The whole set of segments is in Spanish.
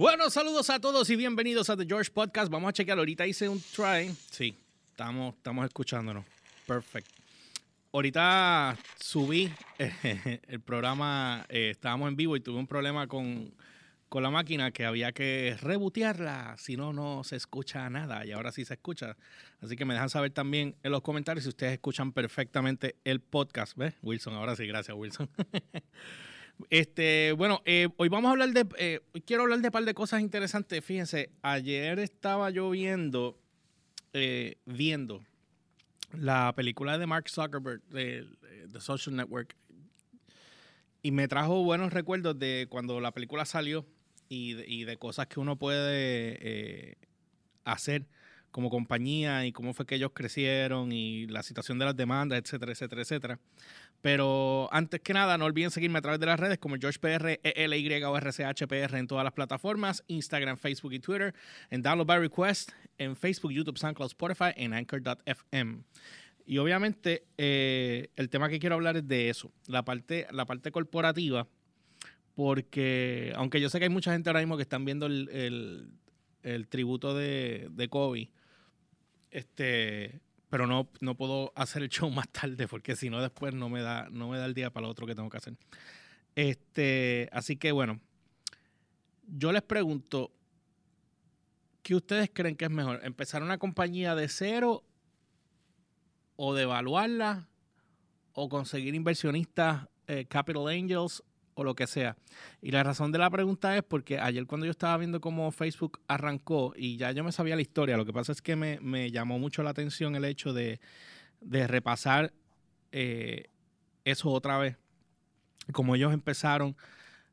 Bueno, saludos a todos y bienvenidos a The George Podcast. Vamos a chequear. Ahorita hice un try. Sí, estamos, estamos escuchándonos. Perfecto. Ahorita subí el programa, eh, estábamos en vivo y tuve un problema con, con la máquina que había que rebotearla, si no, no se escucha nada y ahora sí se escucha. Así que me dejan saber también en los comentarios si ustedes escuchan perfectamente el podcast. ¿Ves? Wilson, ahora sí, gracias Wilson. Este, bueno, eh, hoy vamos a hablar de, eh, quiero hablar de un par de cosas interesantes. Fíjense, ayer estaba yo viendo, eh, viendo la película de Mark Zuckerberg, de, The Social Network, y me trajo buenos recuerdos de cuando la película salió y de, y de cosas que uno puede hacer como compañía y cómo fue que ellos crecieron y la situación de las demandas, etcétera, etcétera, etcétera. Pero antes que nada, no olviden seguirme a través de las redes como GeorgePR, ELY o RCHPR en todas las plataformas, Instagram, Facebook y Twitter, en Download by Request, en Facebook, YouTube, SoundCloud, Spotify, en Anchor.fm. Y obviamente eh, el tema que quiero hablar es de eso, la parte, la parte corporativa, porque aunque yo sé que hay mucha gente ahora mismo que están viendo el, tributo de, de Kobe, este, pero no, no puedo hacer el show más tarde porque si no después no me da, no me da el día para lo otro que tengo que hacer. Este, así que bueno, yo les pregunto, ¿qué ustedes creen que es mejor? ¿Empezar una compañía de cero o devaluarla o conseguir inversionistas, eh, capital angels o lo que sea. Y la razón de la pregunta es porque ayer cuando yo estaba viendo cómo Facebook arrancó y ya yo me sabía la historia, lo que pasa es que me, llamó mucho la atención el hecho de, repasar eh, eso otra vez. Como ellos empezaron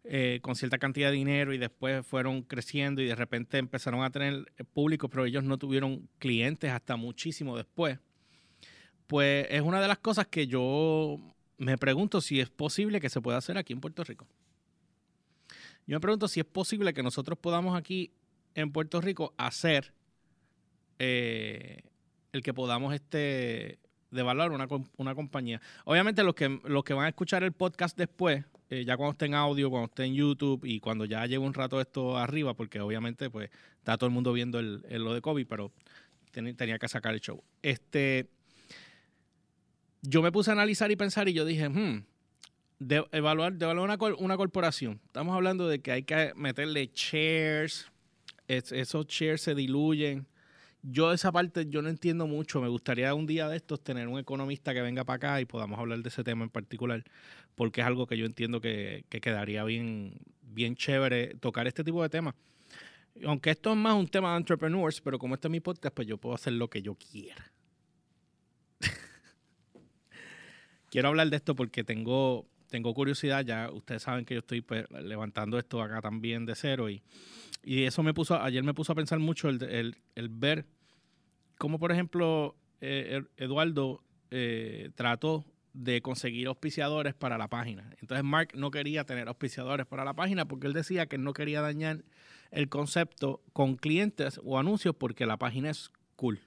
eh, con cierta cantidad de dinero y después fueron creciendo y de repente empezaron a tener público, pero ellos no tuvieron clientes hasta muchísimo después. Pues es una de las cosas que yo me pregunto si es posible que se pueda hacer aquí en Puerto Rico. Yo me pregunto si es posible que nosotros podamos aquí en Puerto Rico hacer eh, el que podamos este devaluar una, una compañía. Obviamente los que, los que van a escuchar el podcast después, eh, ya cuando esté en audio, cuando esté en YouTube y cuando ya lleve un rato esto arriba, porque obviamente pues está todo el mundo viendo el, lo de COVID, pero tenía que sacar el show. Este, yo me puse a analizar y pensar y yo dije, hmm, evaluar, de evaluar una, corporación. Estamos hablando de que hay que meterle shares, esos shares se diluyen. Yo esa parte yo no entiendo mucho. Me gustaría un día de estos tener un economista que venga para acá y podamos hablar de ese tema en particular, porque es algo que yo entiendo que, que quedaría bien, bien chévere tocar este tipo de temas. Aunque esto es más un tema de entrepreneurs, pero como este es mi podcast, pues yo puedo hacer lo que yo quiera. Quiero hablar de esto porque tengo, tengo curiosidad. Ya ustedes saben que yo estoy pues, levantando esto acá también de cero. Y, y eso me puso, ayer me puso a pensar mucho el, ver cómo, por ejemplo, eh, Eduardo eh, trató de conseguir auspiciadores para la página. Entonces Mark no quería tener auspiciadores para la página porque él decía que no quería dañar el concepto con clientes o anuncios porque la página es cool.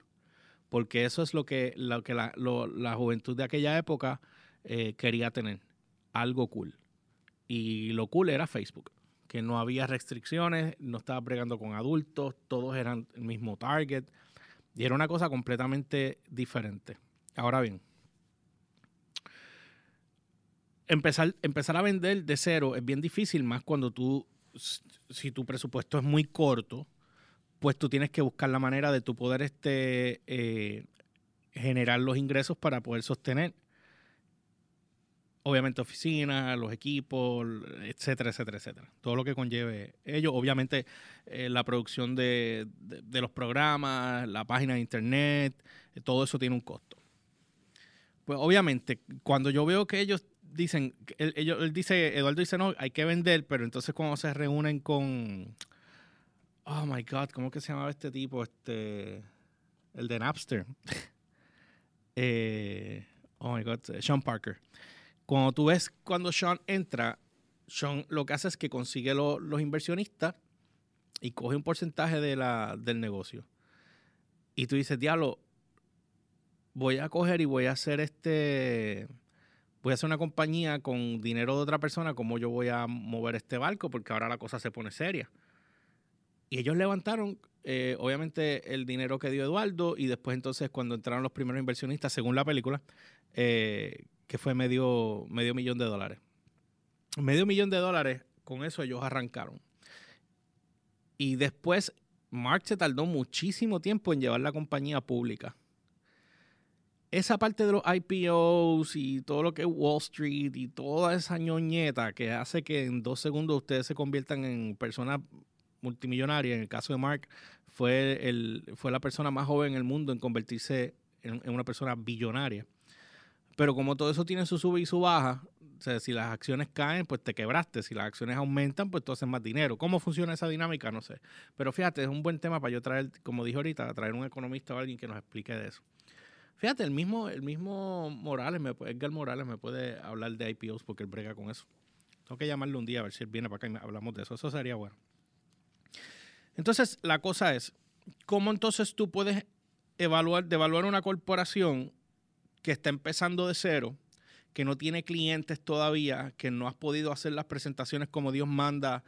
Porque eso es lo que, lo que la, la juventud de aquella época eh, quería tener algo cool. Y lo cool era Facebook, que no había restricciones, no estaba bregando con adultos, todos eran el mismo target. Y era una cosa completamente diferente. Ahora bien, empezar, empezar a vender de cero es bien difícil, más cuando tú, si tu presupuesto es muy corto, pues tú tienes que buscar la manera de tu poder este, eh, generar los ingresos para poder sostener obviamente oficinas, los equipos, etcétera, etcétera, etcétera. Todo lo que conlleve ello. Obviamente eh, la producción de, los programas, la página de internet, eh, todo eso tiene un costo. Pues obviamente, cuando yo veo que ellos dicen, él dice, Eduardo dice, no, hay que vender, pero entonces cuando se reúnen con, oh my God, ¿cómo que se llamaba este tipo? Este, el de Napster. Eh, oh my God, Sean Parker cuando tú ves cuando Sean entra, Sean lo que hace es que consigue los inversionistas y coge un porcentaje del negocio. Y tú dices, diablo, voy a coger y voy a hacer este, voy a hacer una compañía con dinero de otra persona, ¿cómo yo voy a mover este barco? Porque ahora la cosa se pone seria. Y ellos levantaron, eh, obviamente, el dinero que dio Eduardo y después entonces cuando entraron los primeros inversionistas, según la película, eh, que fue medio, medio millón de dólares. Medio millón de dólares, con eso ellos arrancaron. Y después Mark se tardó muchísimo tiempo en llevar la compañía pública. Esa parte de los IPOs y todo lo que es Wall Street y toda esa ñoñeta que hace que en dos segundos ustedes se conviertan en personas multimillonarias, en el caso de Mark, fue, el, fue la persona más joven en el mundo en convertirse en, en una persona billonaria. Pero como todo eso tiene su sube y su baja, o sea, si las acciones caen, pues te quebraste. Si las acciones aumentan, pues tú haces más dinero. ¿Cómo funciona esa dinámica? No sé. Pero fíjate, es un buen tema para yo traer, como dije ahorita, traer un economista o alguien que nos explique de eso. Fíjate, el mismo, el mismo Morales, Edgar Morales me puede hablar de IPOs porque él brega con eso. Tengo que llamarle un día a ver si él viene para acá y hablamos de eso. Eso sería bueno. Entonces, la cosa es, ¿cómo entonces tú puedes evaluar, devaluar una corporación que está empezando de cero que no tiene clientes todavía, que no has podido hacer las presentaciones como Dios manda,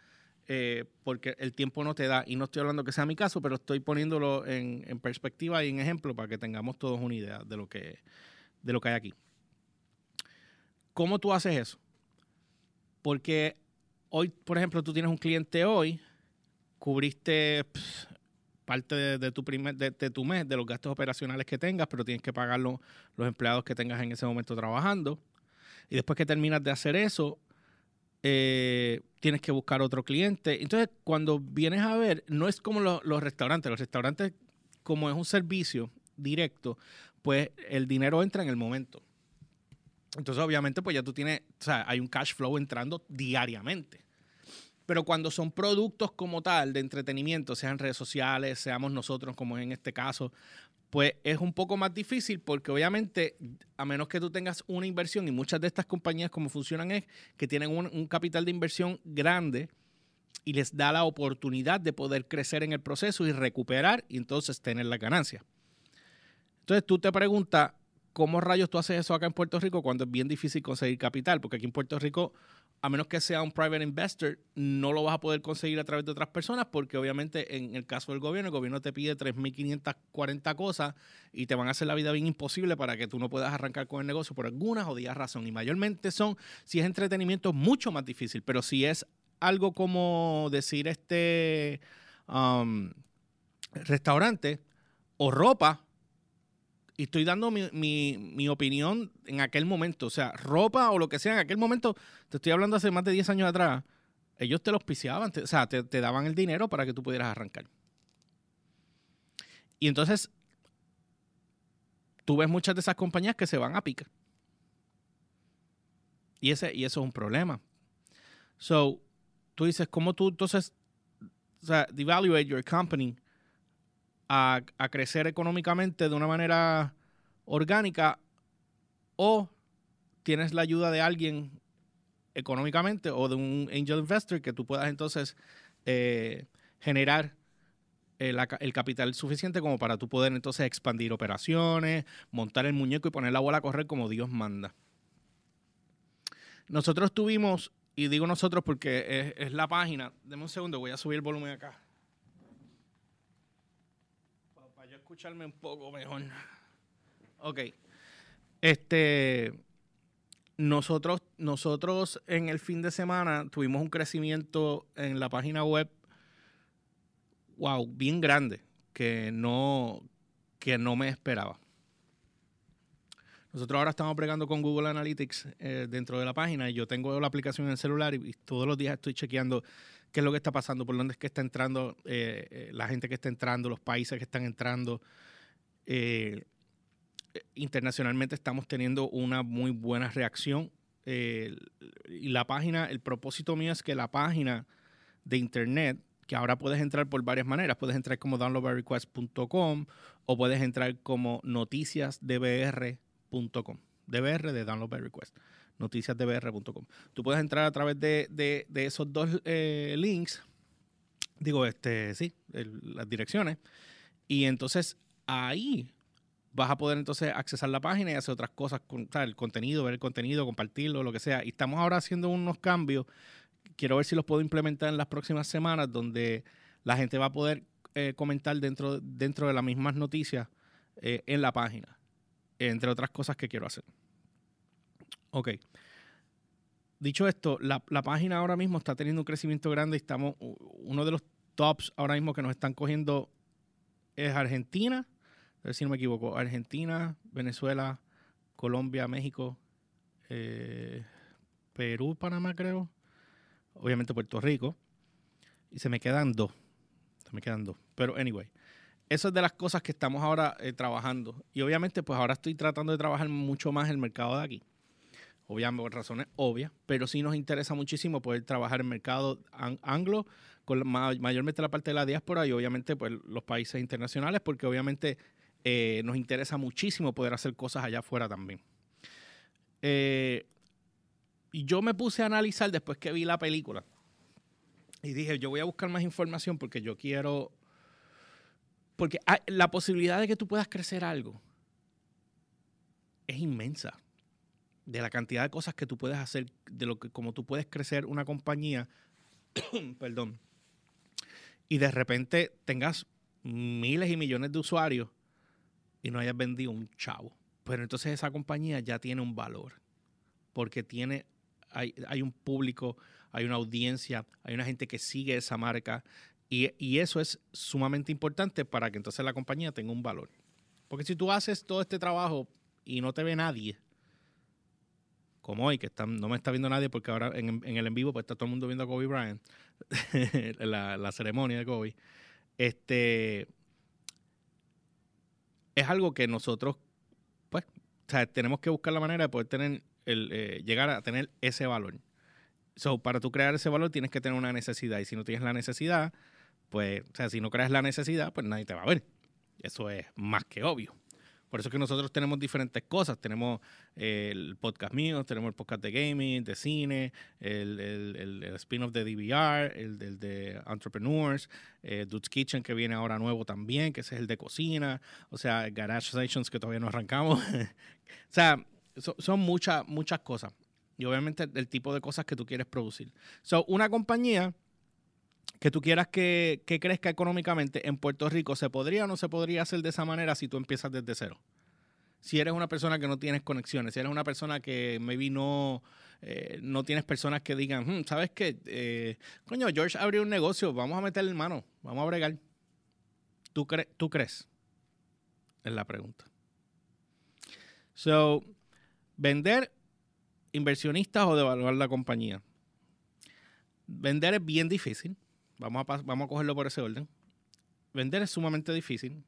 eh, porque el tiempo no te da. Y no estoy hablando que sea mi caso, pero estoy poniéndolo en, perspectiva y en ejemplo para que tengamos todos una idea de lo que, de lo que hay aquí. ¿Cómo tú haces eso? Porque hoy, por ejemplo, tú tienes un cliente hoy, cubriste parte de, tu primer, de, tu mes, de los gastos operacionales que tengas, pero tienes que pagar los empleados que tengas en ese momento trabajando. Y después que terminas de hacer eso, eh, tienes que buscar otro cliente. Entonces, cuando vienes a ver, no es como los restaurantes. Los restaurantes, como es un servicio directo, pues el dinero entra en el momento. Entonces, obviamente, pues ya tú tienes, o sea, hay un cash flow entrando diariamente. Pero cuando son productos como tal de entretenimiento, sean redes sociales, seamos nosotros, como en este caso, pues es un poco más difícil porque obviamente, a menos que tú tengas una inversión, y muchas de estas compañías como funcionan es que tienen un, capital de inversión grande y les da la oportunidad de poder crecer en el proceso y recuperar y entonces tener la ganancia. Entonces tú te preguntas, ¿cómo rayos tú haces eso acá en Puerto Rico cuando es bien difícil conseguir capital? Porque aquí en Puerto Rico a menos que sea un private investor, no lo vas a poder conseguir a través de otras personas porque obviamente en el caso del gobierno, el gobierno te pide 3.540 cosas y te van a hacer la vida bien imposible para que tú no puedas arrancar con el negocio por alguna jodida razón. Y mayormente son, si es entretenimiento, mucho más difícil, pero si es algo como decir este um, restaurante o ropa, y estoy dando mi, opinión en aquel momento. O sea, ropa o lo que sea, en aquel momento, te estoy hablando hace más de 10 años atrás, ellos te los piseaban, o sea, te, daban el dinero para que tú pudieras arrancar. Y entonces, tú ves muchas de esas compañías que se van a picar. Y, ese, y eso es un problema. So, tú dices, ¿cómo tú entonces, o sea, devaluate your company a, crecer económicamente de una manera orgánica o tienes la ayuda de alguien económicamente o de un angel investor que tú puedas entonces eh, generar el, el, capital suficiente como para tú poder entonces expandir operaciones, montar el muñeco y poner la bola a correr como Dios manda. Nosotros tuvimos, y digo nosotros porque es, es la página, deme un segundo, voy a subir el volumen acá. Escucharme un poco mejor. Ok. Este. Nosotros, nosotros en el fin de semana tuvimos un crecimiento en la página web, wow, bien grande, que no, que no me esperaba. Nosotros ahora estamos pregando con Google Analytics eh, dentro de la página y yo tengo la aplicación en el celular y, todos los días estoy chequeando qué es lo que está pasando, por dónde es que está entrando eh, eh, la gente que está entrando, los países que están entrando. Internacionalmente estamos teniendo una muy buena reacción. y la página, el propósito mío es que la página de internet, que ahora puedes entrar por varias maneras, puedes entrar como downloadbyrequest.com o puedes entrar como dbr de download by request noticiasdbr.com. Tú puedes entrar a través de, esos dos eh, links, digo, este, sí, las direcciones, y entonces ahí vas a poder entonces accesar la página y hacer otras cosas, con, el contenido, ver el contenido, compartirlo, lo que sea. Y estamos ahora haciendo unos cambios, quiero ver si los puedo implementar en las próximas semanas, donde la gente va a poder eh, comentar dentro, dentro de las mismas noticias eh, en la página, entre otras cosas que quiero hacer. Ok. Dicho esto, la, página ahora mismo está teniendo un crecimiento grande y estamos, uno de los tops ahora mismo que nos están cogiendo es Argentina, si no me equivoco, Argentina, Venezuela, Colombia, México, eh, Perú, Panamá creo, obviamente Puerto Rico, y se me quedan dos, se me quedan dos, pero anyway, eso es de las cosas que estamos ahora eh, trabajando, y obviamente pues ahora estoy tratando de trabajar mucho más el mercado de aquí obviamente por razones obvias, pero sí nos interesa muchísimo poder trabajar en mercado anglo, con mayormente la parte de la diáspora y obviamente pues, los países internacionales, porque obviamente eh, nos interesa muchísimo poder hacer cosas allá afuera también. Eh, y yo me puse a analizar después que vi la película y dije, yo voy a buscar más información porque yo quiero, porque la posibilidad de que tú puedas crecer algo es inmensa de la cantidad de cosas que tú puedes hacer, de lo que como tú puedes crecer una compañía, perdón, y de repente tengas miles y millones de usuarios y no hayas vendido un chavo. Pero entonces esa compañía ya tiene un valor, porque tiene, hay, hay un público, hay una audiencia, hay una gente que sigue esa marca, y, eso es sumamente importante para que entonces la compañía tenga un valor. Porque si tú haces todo este trabajo y no te ve nadie, como hoy, que no me está viendo nadie porque ahora en, el en vivo pues está todo el mundo viendo a Kobe Bryant, la, ceremonia de Kobe. Este es algo que nosotros, pues, tenemos que buscar la manera de poder tener el, eh, llegar a tener ese valor. So, para tú crear ese valor tienes que tener una necesidad. Y si no tienes la necesidad, pues, o sea, si no creas la necesidad, pues nadie te va a ver. Eso es más que obvio. Por eso es que nosotros tenemos diferentes cosas. Tenemos eh, el podcast mío, tenemos el podcast de gaming, de cine, el, el, spin-off de DVR, el, de Entrepreneurs, eh, Dude's Kitchen que viene ahora nuevo también, que es el de cocina. O sea, Garage Stations que todavía no arrancamos. o sea, son muchas, muchas cosas. Y obviamente el tipo de cosas que tú quieres producir. So, una compañía que tú quieras que, crezca económicamente en Puerto Rico, ¿se podría o no se podría hacer de esa manera si tú empiezas desde cero? Si eres una persona que no tienes conexiones, si eres una persona que maybe no, eh, no tienes personas que digan, hmm, ¿sabes qué? Eh, coño, George abrió un negocio, vamos a meterle mano, vamos a bregar. ¿Tú, ¿Tú crees? Es la pregunta. So, vender inversionistas o devaluar la compañía. Vender es bien difícil Vamos a, vamos a cogerlo por ese orden. Vender es sumamente difícil.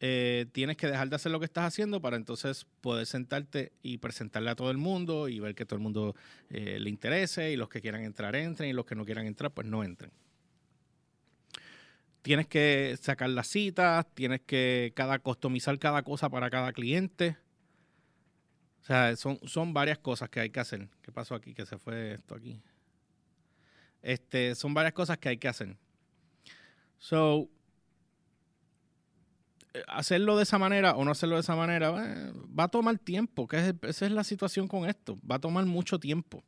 Eh, tienes que dejar de hacer lo que estás haciendo para entonces poder sentarte y presentarle a todo el mundo y ver que todo el mundo eh, le interese y los que quieran entrar entren y los que no quieran entrar pues no entren. Tienes que sacar las citas, tienes que cada customizar cada cosa para cada cliente. O sea, son, son varias cosas que hay que hacer. ¿Qué pasó aquí? Que se fue esto aquí. Este, son varias cosas que hay que hacer. So, eh, hacerlo de esa manera o no hacerlo de esa manera eh, va a tomar tiempo, que esa es la situación con esto. Va a tomar mucho tiempo.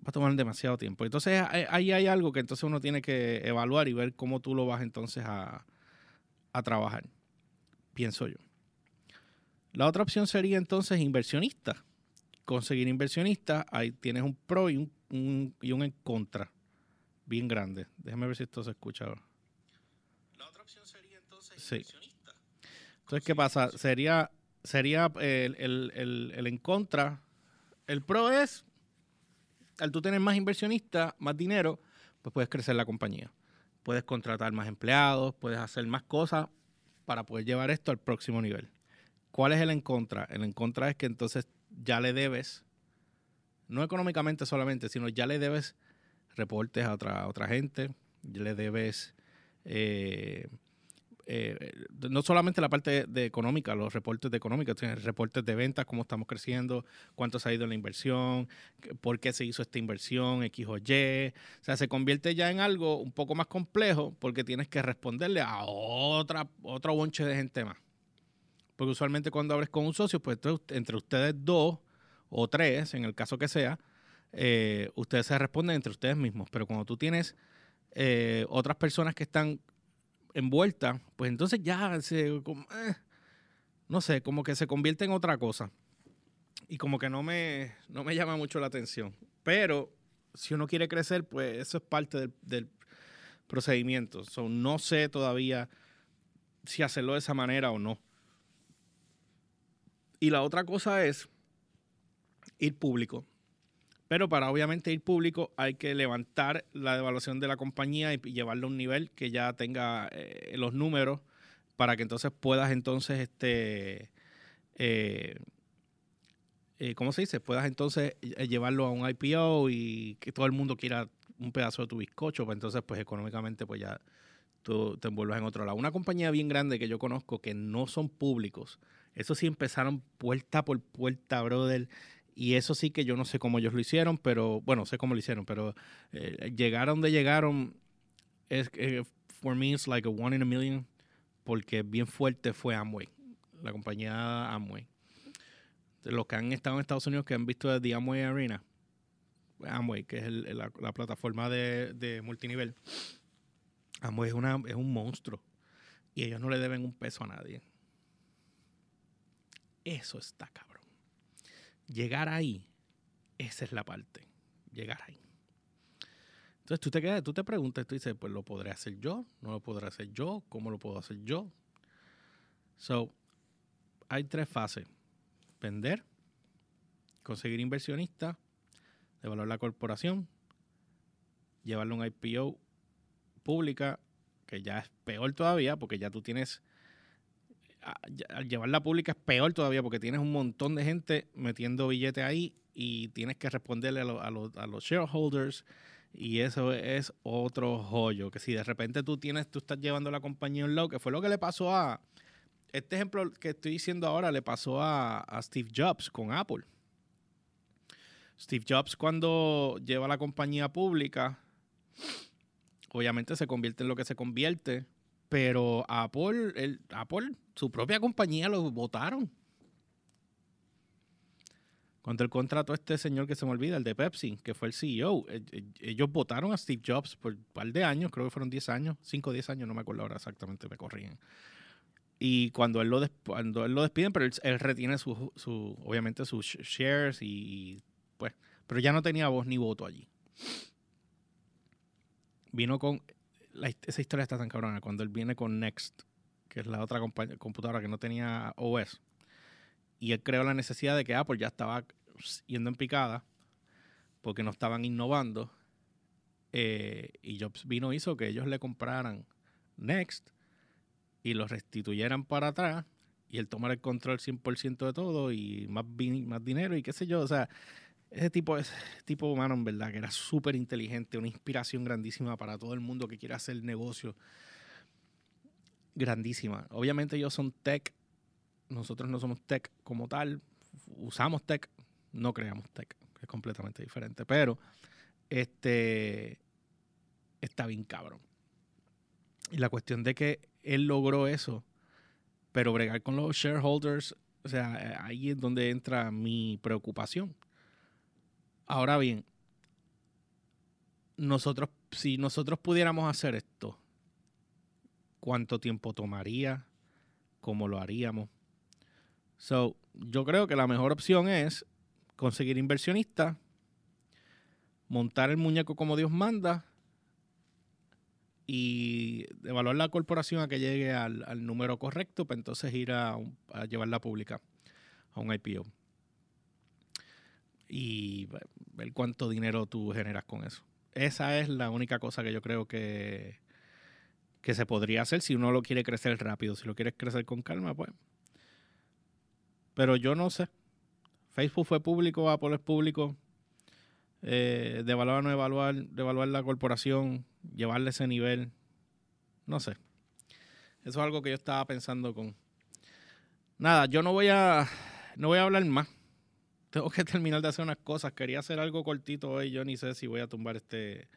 Va a tomar demasiado tiempo. Entonces ahí hay algo que entonces uno tiene que evaluar y ver cómo tú lo vas entonces a, a trabajar. Pienso yo. La otra opción sería entonces inversionista. Conseguir inversionista, ahí tienes un pro y un, y un en contra bien grande. Déjame ver si esto se escucha ahora. La otra opción sería entonces sí. Entonces, ¿qué pasa? Sería, sería el, en contra. El pro es, al tú tener más inversionistas, más dinero, pues puedes crecer la compañía. Puedes contratar más empleados, puedes hacer más cosas para poder llevar esto al próximo nivel. ¿Cuál es el en contra? El en contra es que entonces ya le debes, no económicamente solamente, sino ya le debes reportes a otra, otra gente, le debes eh, eh, no solamente la parte de, económica, los reportes de económica, tienes reportes de ventas, cómo estamos creciendo, cuánto se ha ido la inversión, por qué se hizo esta inversión, X o Y. O sea, se convierte ya en algo un poco más complejo porque tienes que responderle a otra, otro bonche de gente más. Porque usualmente cuando abres con un socio, pues entre ustedes dos o tres, en el caso que sea, eh, ustedes se responden entre ustedes mismos. Pero cuando tú tienes eh, otras personas que están envueltas, pues entonces ya se, eh, no sé, como que se convierte en otra cosa. Y como que no me, no me llama mucho la atención. Pero si uno quiere crecer, pues eso es parte del, del procedimiento. no sé todavía si hacerlo de esa manera o no. Y la otra cosa es ir público. Pero para obviamente ir público hay que levantar la evaluación de la compañía y llevarlo a un nivel que ya tenga eh, los números para que entonces puedas entonces, este, eh, eh, ¿cómo se dice? Puedas entonces llevarlo a un IPO y que todo el mundo quiera un pedazo de tu bizcocho, pues entonces pues económicamente pues ya tú te envuelvas en otro lado. Una compañía bien grande que yo conozco que no son públicos, eso sí empezaron puerta por puerta, brother. Y eso sí que yo no sé cómo ellos lo hicieron, pero bueno, sé cómo lo hicieron, pero eh, llegaron de llegaron. Es, eh, for me, it's like a one in a million, porque bien fuerte fue Amway, la compañía Amway. Los que han estado en Estados Unidos, que han visto The Amway Arena, Amway, que es la, plataforma de, de, multinivel. Amway es, una, es un monstruo y ellos no le deben un peso a nadie. Eso está cabrón. Llegar ahí, esa es la parte. Llegar ahí. Entonces tú te quedas, tú te preguntas, tú dices, pues lo podré hacer yo, no lo podré hacer yo, ¿cómo lo puedo hacer yo? So, hay tres fases. Vender, conseguir inversionistas, evaluar la corporación, llevarlo a un IPO pública, que ya es peor todavía, porque ya tú tienes al llevarla pública es peor todavía porque tienes un montón de gente metiendo billetes ahí y tienes que responderle a, los shareholders y eso es otro joyo que si de repente tú tienes tú estás llevando la compañía en low que fue lo que le pasó a este ejemplo que estoy diciendo ahora le pasó a, a Steve Jobs con Apple. Steve Jobs cuando lleva la compañía pública obviamente se convierte en lo que se convierte pero Apple, el, Apple, su propia compañía lo votaron. Cuando el contrato a este señor que se me olvida, el de Pepsi, que fue el CEO, e, e, ellos votaron a Steve Jobs por un par de años, creo que fueron 10 años, 5 o 10 años, no me acuerdo ahora exactamente, me corrían. Y cuando él lo, cuando despiden, pero él, retiene su, obviamente sus shares y, pues, pero ya no tenía voz ni voto allí. Vino con, esa historia está tan cabrona. Cuando él viene con Next, que es la otra computadora que no tenía OS, y él creó la necesidad de que Apple ya estaba yendo en picada porque no estaban innovando. Eh, y Jobs vino hizo que ellos le compraran Next y lo restituyeran para atrás y él tomara el control 100% de todo y más, más dinero y qué sé yo. O sea, ese tipo, ese tipo humano, en verdad, que era súper inteligente, una inspiración grandísima para todo el mundo que quiere hacer negocio. Grandísima. Obviamente ellos son tech, nosotros no somos tech como tal, usamos tech, no creamos tech, es completamente diferente, pero este está bien cabrón. Y la cuestión de que él logró eso, pero bregar con los shareholders, o sea, ahí es donde entra mi preocupación Ahora bien, nosotros, si nosotros pudiéramos hacer esto, ¿cuánto tiempo tomaría? ¿Cómo lo haríamos? So, yo creo que la mejor opción es conseguir inversionistas, montar el muñeco como Dios manda y evaluar la corporación a que llegue al, número correcto para entonces ir a, a llevarla pública a un IPO y ver cuánto dinero tú generas con eso. Esa es la única cosa que yo creo que, que se podría hacer si uno lo quiere crecer rápido. Si lo quieres crecer con calma, pues. Pero yo no sé. Facebook fue público, Apple es público. Eh, de evaluar no evaluar, de evaluar la corporación, llevarle ese nivel. No sé. Eso es algo que yo estaba pensando con. Nada, yo no voy a. No voy a hablar más tengo que terminar de hacer unas cosas. Quería hacer algo cortito hoy. Yo ni sé si voy a tumbar este,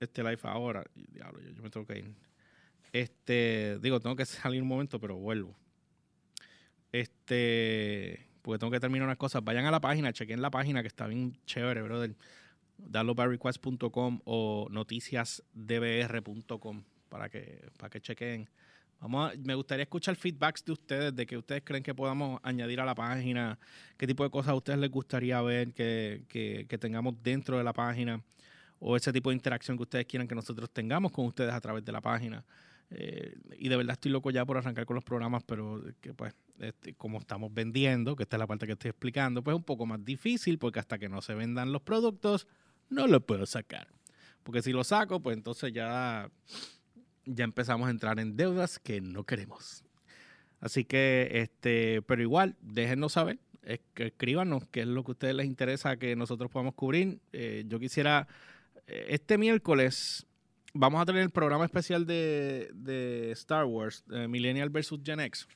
este live ahora. Diablo, yo, me tengo que ir. Este, digo, tengo que salir un momento, pero vuelvo. Este, porque tengo que terminar unas cosas. Vayan a la página, chequen la página que está bien chévere, brother. downloadbyrequest.com o noticiasdbr.com para que, para que chequen. Vamos me gustaría escuchar feedbacks de ustedes, de que ustedes creen que podamos añadir a la página, qué tipo de cosas a ustedes les gustaría ver que, que tengamos dentro de la página o ese tipo de interacción que ustedes quieran que nosotros tengamos con ustedes a través de la página. Eh, y de verdad estoy loco ya por arrancar con los programas, pero que pues este, como estamos vendiendo, que esta es la parte que estoy explicando, pues es un poco más difícil porque hasta que no se vendan los productos no los puedo sacar. Porque si lo saco, pues entonces ya, ya empezamos a entrar en deudas que no queremos. Así que, este, pero igual, déjenos saber, escríbanos qué es lo que a ustedes les interesa que nosotros podamos cubrir. Eh, yo quisiera, eh, este miércoles vamos a tener el programa especial de, Star Wars, Millennial vs. Gen X.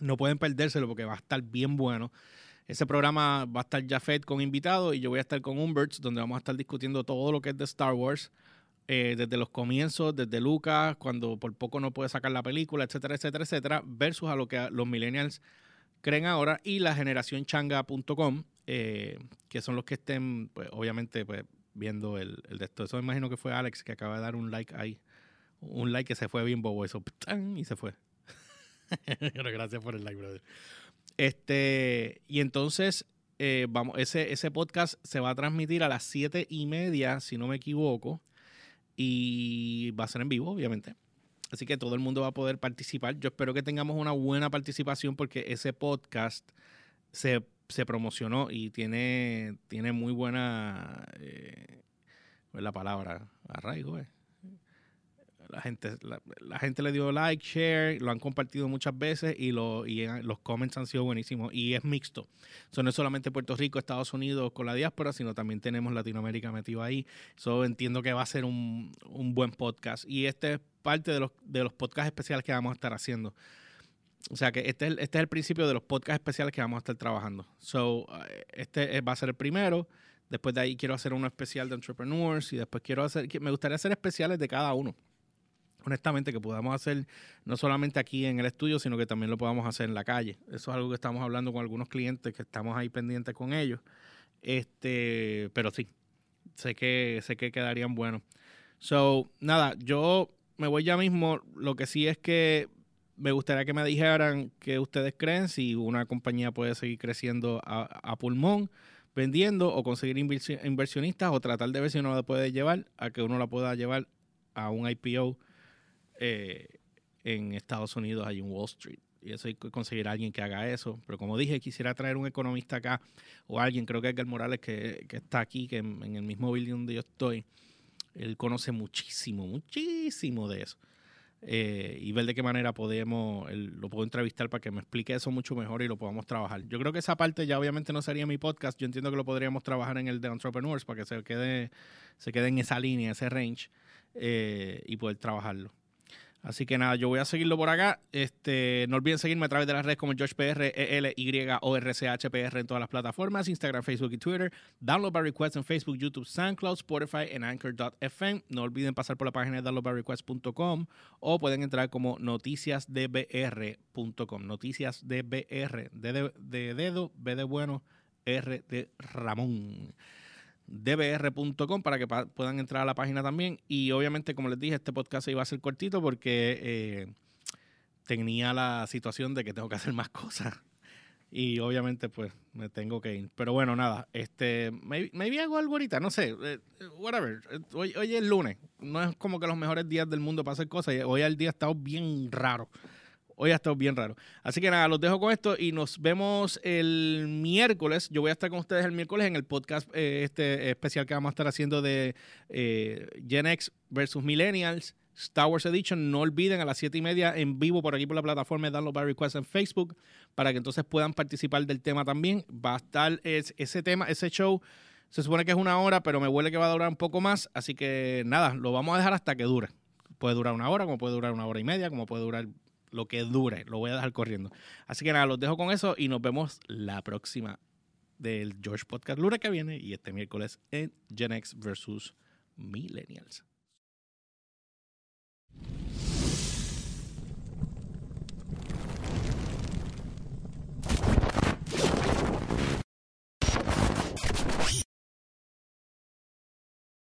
No pueden perdérselo porque va a estar bien bueno. Ese programa va a estar Jafet con invitados y yo voy a estar con Umberts, donde vamos a estar discutiendo todo lo que es de Star Wars, eh, desde los comienzos, desde Lucas, cuando por poco no puede sacar la película, etcétera, etcétera, etcétera, versus a lo que los millennials creen ahora y la generación changa.com, eh, que son los que estén, pues obviamente, pues viendo el, el de esto. Eso me imagino que fue Alex que acaba de dar un like ahí. Un like que se fue bien bobo, eso, y se fue. Pero gracias por el like, brother. Este, y entonces, eh, vamos, ese, ese podcast se va a transmitir a las siete y media, si no me equivoco, y va a ser en vivo, obviamente. Así que todo el mundo va a poder participar. Yo espero que tengamos una buena participación porque ese podcast se se promocionó y tiene, tiene muy buena, eh, la palabra? Arraigo, eh. La gente, la, gente le dio like, share, lo han compartido muchas veces y, y los comments han sido buenísimos. Y es mixto. So, no es solamente Puerto Rico, Estados Unidos con la diáspora, sino también tenemos Latinoamérica metido ahí. So, entiendo que va a ser un, un buen podcast. Y este es parte de los, de los podcasts especiales que vamos a estar haciendo. O sea que este es, el, este es el principio de los podcasts especiales que vamos a estar trabajando. So, eh, este va a ser el primero. Después de ahí quiero hacer uno especial de entrepreneurs y después quiero hacer, me gustaría hacer especiales de cada uno. Honestamente, que podamos hacer no solamente aquí en el estudio, sino que también lo podamos hacer en la calle. Eso es algo que estamos hablando con algunos clientes que estamos ahí pendientes con ellos. Este, pero sí, sé que, sé que quedarían buenos. So, nada, yo me voy ya mismo. Lo que sí es que me gustaría que me dijeran qué ustedes creen, si una compañía puede seguir creciendo a, pulmón, vendiendo o conseguir inversionistas o tratar de ver si uno la puede llevar a que uno la pueda llevar a un IPO eh, en Estados Unidos, hay en Wall Street. Y eso hay que conseguir a alguien que haga eso. Pero como dije, quisiera traer un economista acá o alguien, creo que Edgar Morales, que, está aquí, que en, el mismo building donde yo estoy, él conoce muchísimo, muchísimo de eso. Eh, y ver de qué manera podemos, lo puedo entrevistar para que me explique eso mucho mejor y lo podamos trabajar. Yo creo que esa parte ya obviamente no sería mi podcast, yo entiendo que lo podríamos trabajar en el de Entrepreneurs para que se quede, se quede en esa línea, ese range eh, y poder trabajarlo. Así que nada, yo voy a seguirlo por acá. Este, no olviden seguirme a través de las redes como JoshPR, e L Y O R C H P R en todas las plataformas, Instagram, Facebook y Twitter. Download by request en Facebook, YouTube, SoundCloud, Spotify en Anchor.fm. No olviden pasar por la página de downloadbyrequest.com o pueden entrar como noticiasdbr.com. Noticiasdbr, de, de dedo, B de bueno, R de Ramón dbr.com para que puedan entrar a la página también. Y obviamente, como les dije, este podcast iba a ser cortito porque eh, tenía la situación de que tengo que hacer más cosas. Y obviamente, pues, me tengo que ir. Pero bueno, nada, este, me maybe hago algo ahorita, no sé, eh, whatever. Hoy, hoy es lunes, no es como que los mejores días del mundo para hacer cosas. Hoy el día ha estado bien raro. Hoy ha estado bien raro. Así que nada, los dejo con esto y nos vemos el miércoles. Yo voy a estar con ustedes el miércoles en el podcast eh, este especial que vamos a estar haciendo de eh, Gen X versus Millennials. Star Wars Edition. No olviden a las 7 y media en vivo por aquí por la plataforma de Download by Request en Facebook para que entonces puedan participar del tema también. Va a estar ese tema, ese show. Se supone que es una hora, pero me huele que va a durar un poco más. Así que nada, lo vamos a dejar hasta que dure. Puede durar una hora, como puede durar una hora y media, como puede durar lo que dure, lo voy a dejar corriendo. Así que nada, los dejo con eso y nos vemos la próxima del George Podcast lunes que viene y este miércoles en Gen X versus Millennials.